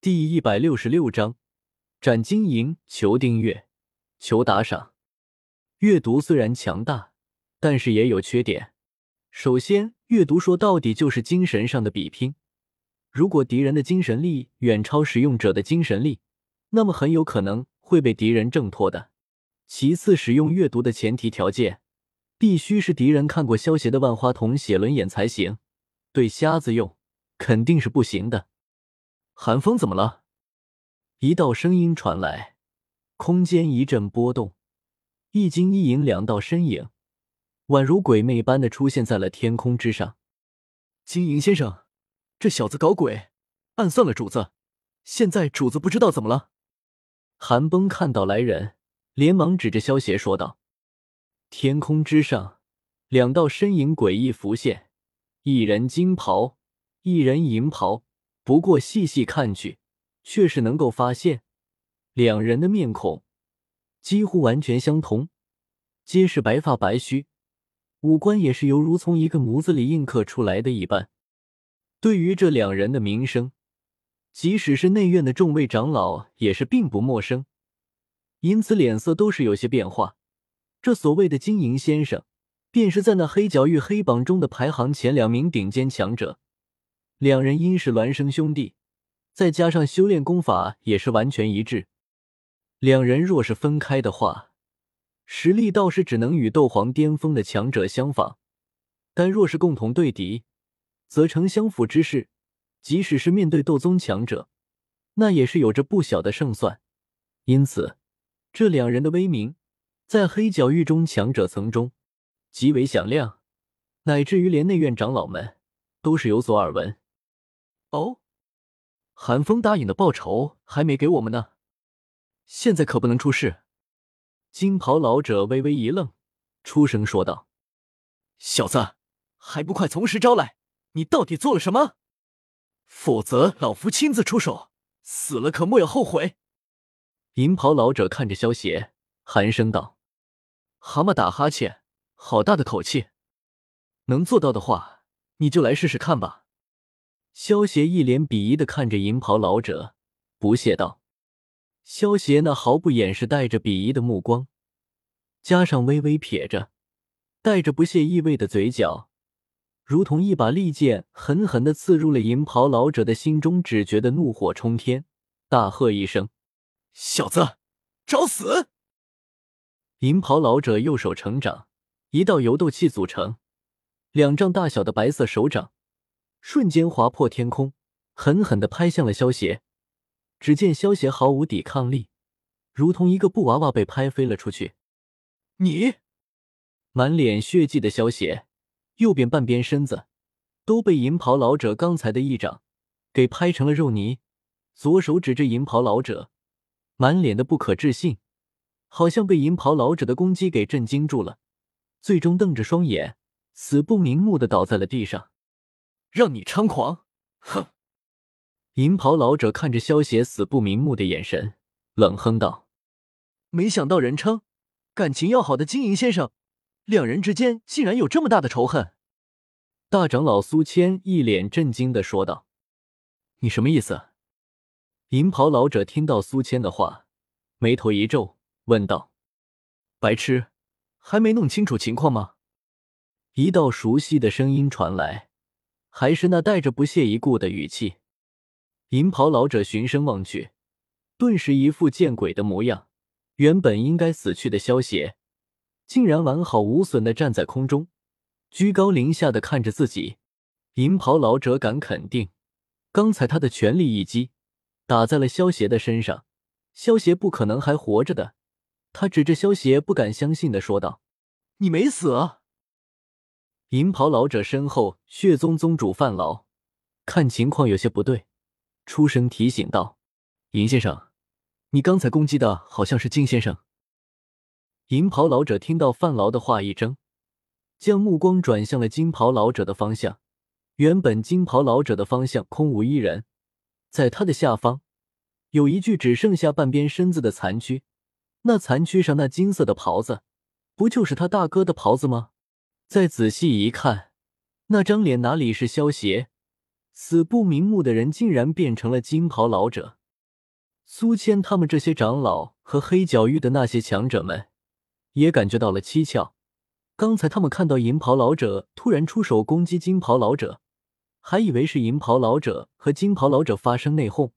第一百六十六章，斩金银，求订阅，求打赏。阅读虽然强大，但是也有缺点。首先，阅读说到底就是精神上的比拼。如果敌人的精神力远超使用者的精神力，那么很有可能会被敌人挣脱的。其次，使用阅读的前提条件，必须是敌人看过萧协的万花筒写轮眼才行。对瞎子用，肯定是不行的。寒风怎么了？一道声音传来，空间一阵波动，一金一银两道身影，宛如鬼魅般的出现在了天空之上。金银先生，这小子搞鬼，暗算了主子。现在主子不知道怎么了。寒风看到来人，连忙指着萧邪说道：“天空之上，两道身影诡异浮现，一人金袍，一人银袍。”不过细细看去，却是能够发现两人的面孔几乎完全相同，皆是白发白须，五官也是犹如从一个模子里印刻出来的一般。对于这两人的名声，即使是内院的众位长老也是并不陌生，因此脸色都是有些变化。这所谓的金银先生，便是在那黑角域黑榜中的排行前两名顶尖强者。两人因是孪生兄弟，再加上修炼功法也是完全一致。两人若是分开的话，实力倒是只能与斗皇巅峰的强者相仿；但若是共同对敌，则成相辅之势。即使是面对斗宗强者，那也是有着不小的胜算。因此，这两人的威名在黑角域中强者层中极为响亮，乃至于连内院长老们都是有所耳闻。哦，寒风答应的报酬还没给我们呢，现在可不能出事。金袍老者微微一愣，出声说道：“小子，还不快从实招来！你到底做了什么？否则老夫亲自出手，死了可莫要后悔。”银袍老者看着萧邪，寒声道：“蛤蟆打哈欠，好大的口气！能做到的话，你就来试试看吧。”萧邪一脸鄙夷的看着银袍老者，不屑道：“萧邪那毫不掩饰带着鄙夷的目光，加上微微撇着带着不屑意味的嘴角，如同一把利剑，狠狠的刺入了银袍老者的心中，只觉得怒火冲天，大喝一声：‘小子，找死！’银袍老者右手成掌，一道由斗气组成，两丈大小的白色手掌。”瞬间划破天空，狠狠的拍向了萧邪。只见萧邪毫无抵抗力，如同一个布娃娃被拍飞了出去。你满脸血迹的萧邪，右边半边身子都被银袍老者刚才的一掌给拍成了肉泥。左手指着银袍老者，满脸的不可置信，好像被银袍老者的攻击给震惊住了，最终瞪着双眼，死不瞑目的倒在了地上。让你猖狂，哼！银袍老者看着萧邪死不瞑目的眼神，冷哼道：“没想到人称感情要好的金银先生，两人之间竟然有这么大的仇恨。”大长老苏谦一脸震惊的说道：“你什么意思？”银袍老者听到苏谦的话，眉头一皱，问道：“白痴，还没弄清楚情况吗？”一道熟悉的声音传来。还是那带着不屑一顾的语气。银袍老者循声望去，顿时一副见鬼的模样。原本应该死去的萧邪，竟然完好无损的站在空中，居高临下的看着自己。银袍老者敢肯定，刚才他的全力一击打在了萧邪的身上，萧邪不可能还活着的。他指着萧邪，不敢相信的说道：“你没死！”银袍老者身后，血宗宗主范老看情况有些不对，出声提醒道：“银先生，你刚才攻击的好像是金先生。”银袍老者听到范劳的话，一怔，将目光转向了金袍老者的方向。原本金袍老者的方向空无一人，在他的下方有一具只剩下半边身子的残躯，那残躯上那金色的袍子，不就是他大哥的袍子吗？再仔细一看，那张脸哪里是萧邪？死不瞑目的人竟然变成了金袍老者。苏谦他们这些长老和黑角域的那些强者们也感觉到了蹊跷。刚才他们看到银袍老者突然出手攻击金袍老者，还以为是银袍老者和金袍老者发生内讧。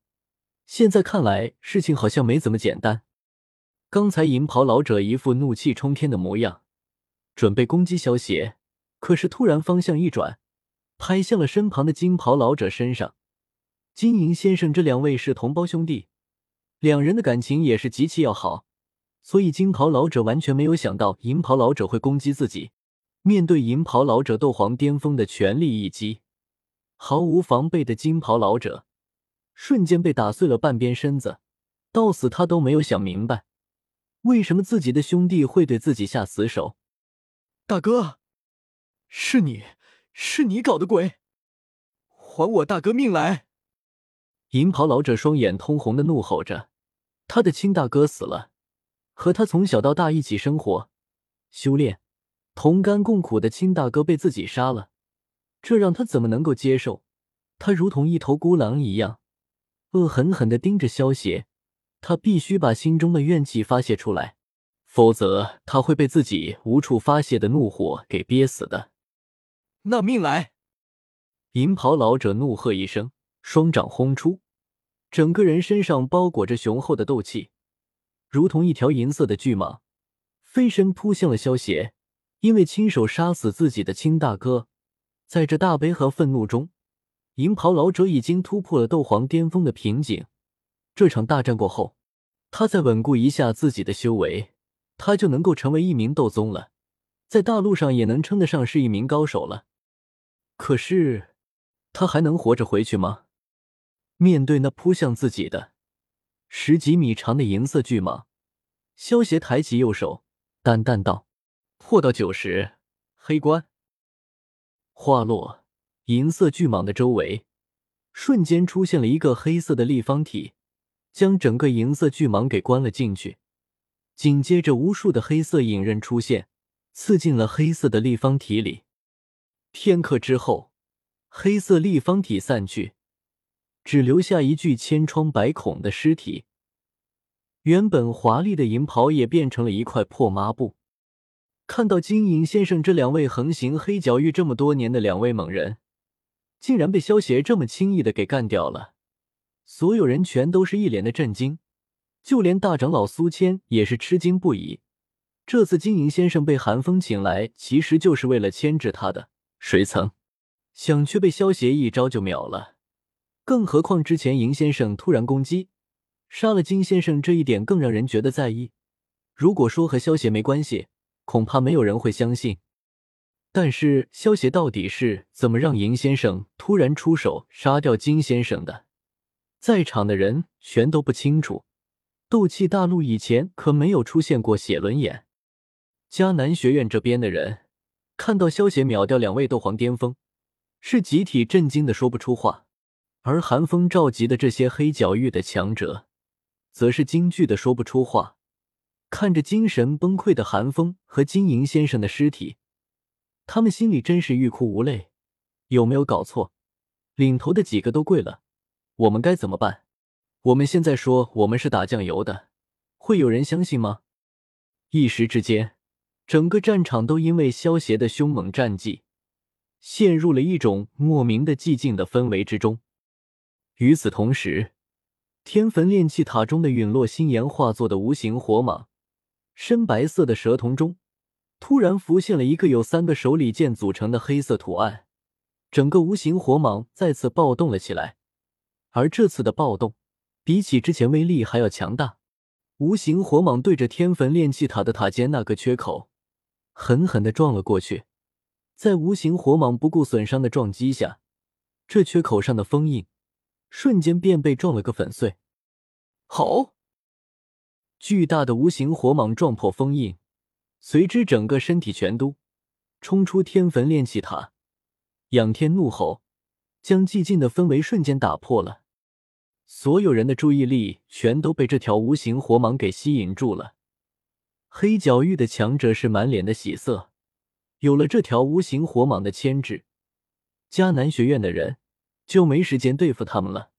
现在看来，事情好像没怎么简单。刚才银袍老者一副怒气冲天的模样，准备攻击萧邪，可是突然方向一转，拍向了身旁的金袍老者身上。金银先生这两位是同胞兄弟，两人的感情也是极其要好，所以金袍老者完全没有想到银袍老者会攻击自己。面对银袍老者斗皇巅峰的全力一击，毫无防备的金袍老者。瞬间被打碎了半边身子，到死他都没有想明白，为什么自己的兄弟会对自己下死手。大哥，是你是你搞的鬼，还我大哥命来！银袍老者双眼通红的怒吼着，他的亲大哥死了，和他从小到大一起生活、修炼、同甘共苦的亲大哥被自己杀了，这让他怎么能够接受？他如同一头孤狼一样。恶狠狠地盯着萧邪，他必须把心中的怨气发泄出来，否则他会被自己无处发泄的怒火给憋死的。那命来！银袍老者怒喝一声，双掌轰出，整个人身上包裹着雄厚的斗气，如同一条银色的巨蟒，飞身扑向了萧邪。因为亲手杀死自己的亲大哥，在这大悲和愤怒中。银袍老者已经突破了斗皇巅峰的瓶颈。这场大战过后，他再稳固一下自己的修为，他就能够成为一名斗宗了，在大陆上也能称得上是一名高手了。可是，他还能活着回去吗？面对那扑向自己的十几米长的银色巨蟒，萧协抬起右手，淡淡道：“破到九十，黑棺。”话落。银色巨蟒的周围瞬间出现了一个黑色的立方体，将整个银色巨蟒给关了进去。紧接着，无数的黑色影刃出现，刺进了黑色的立方体里。片刻之后，黑色立方体散去，只留下一具千疮百孔的尸体。原本华丽的银袍也变成了一块破抹布。看到金银先生这两位横行黑角域这么多年的两位猛人。竟然被萧协这么轻易的给干掉了，所有人全都是一脸的震惊，就连大长老苏谦也是吃惊不已。这次金银先生被韩风请来，其实就是为了牵制他的，谁曾想却被萧协一招就秒了。更何况之前银先生突然攻击，杀了金先生这一点更让人觉得在意。如果说和萧协没关系，恐怕没有人会相信。但是萧协到底是怎么让银先生突然出手杀掉金先生的？在场的人全都不清楚。斗气大陆以前可没有出现过写轮眼。迦南学院这边的人看到萧协秒掉两位斗皇巅峰，是集体震惊的说不出话。而寒风召集的这些黑角域的强者，则是惊惧的说不出话，看着精神崩溃的寒风和金银先生的尸体。他们心里真是欲哭无泪，有没有搞错？领头的几个都跪了，我们该怎么办？我们现在说我们是打酱油的，会有人相信吗？一时之间，整个战场都因为萧协的凶猛战绩，陷入了一种莫名的寂静的氛围之中。与此同时，天坟炼气塔中的陨落星岩化作的无形火蟒，深白色的蛇瞳中。突然浮现了一个有三个手里剑组成的黑色图案，整个无形火蟒再次暴动了起来。而这次的暴动，比起之前威力还要强大。无形火蟒对着天坟炼气塔的塔尖那个缺口，狠狠地撞了过去。在无形火蟒不顾损伤的撞击下，这缺口上的封印瞬间便被撞了个粉碎。好！巨大的无形火蟒撞破封印。随之，整个身体全都冲出天坟炼气塔，仰天怒吼，将寂静的氛围瞬间打破了。所有人的注意力全都被这条无形火蟒给吸引住了。黑角域的强者是满脸的喜色，有了这条无形火蟒的牵制，迦南学院的人就没时间对付他们了。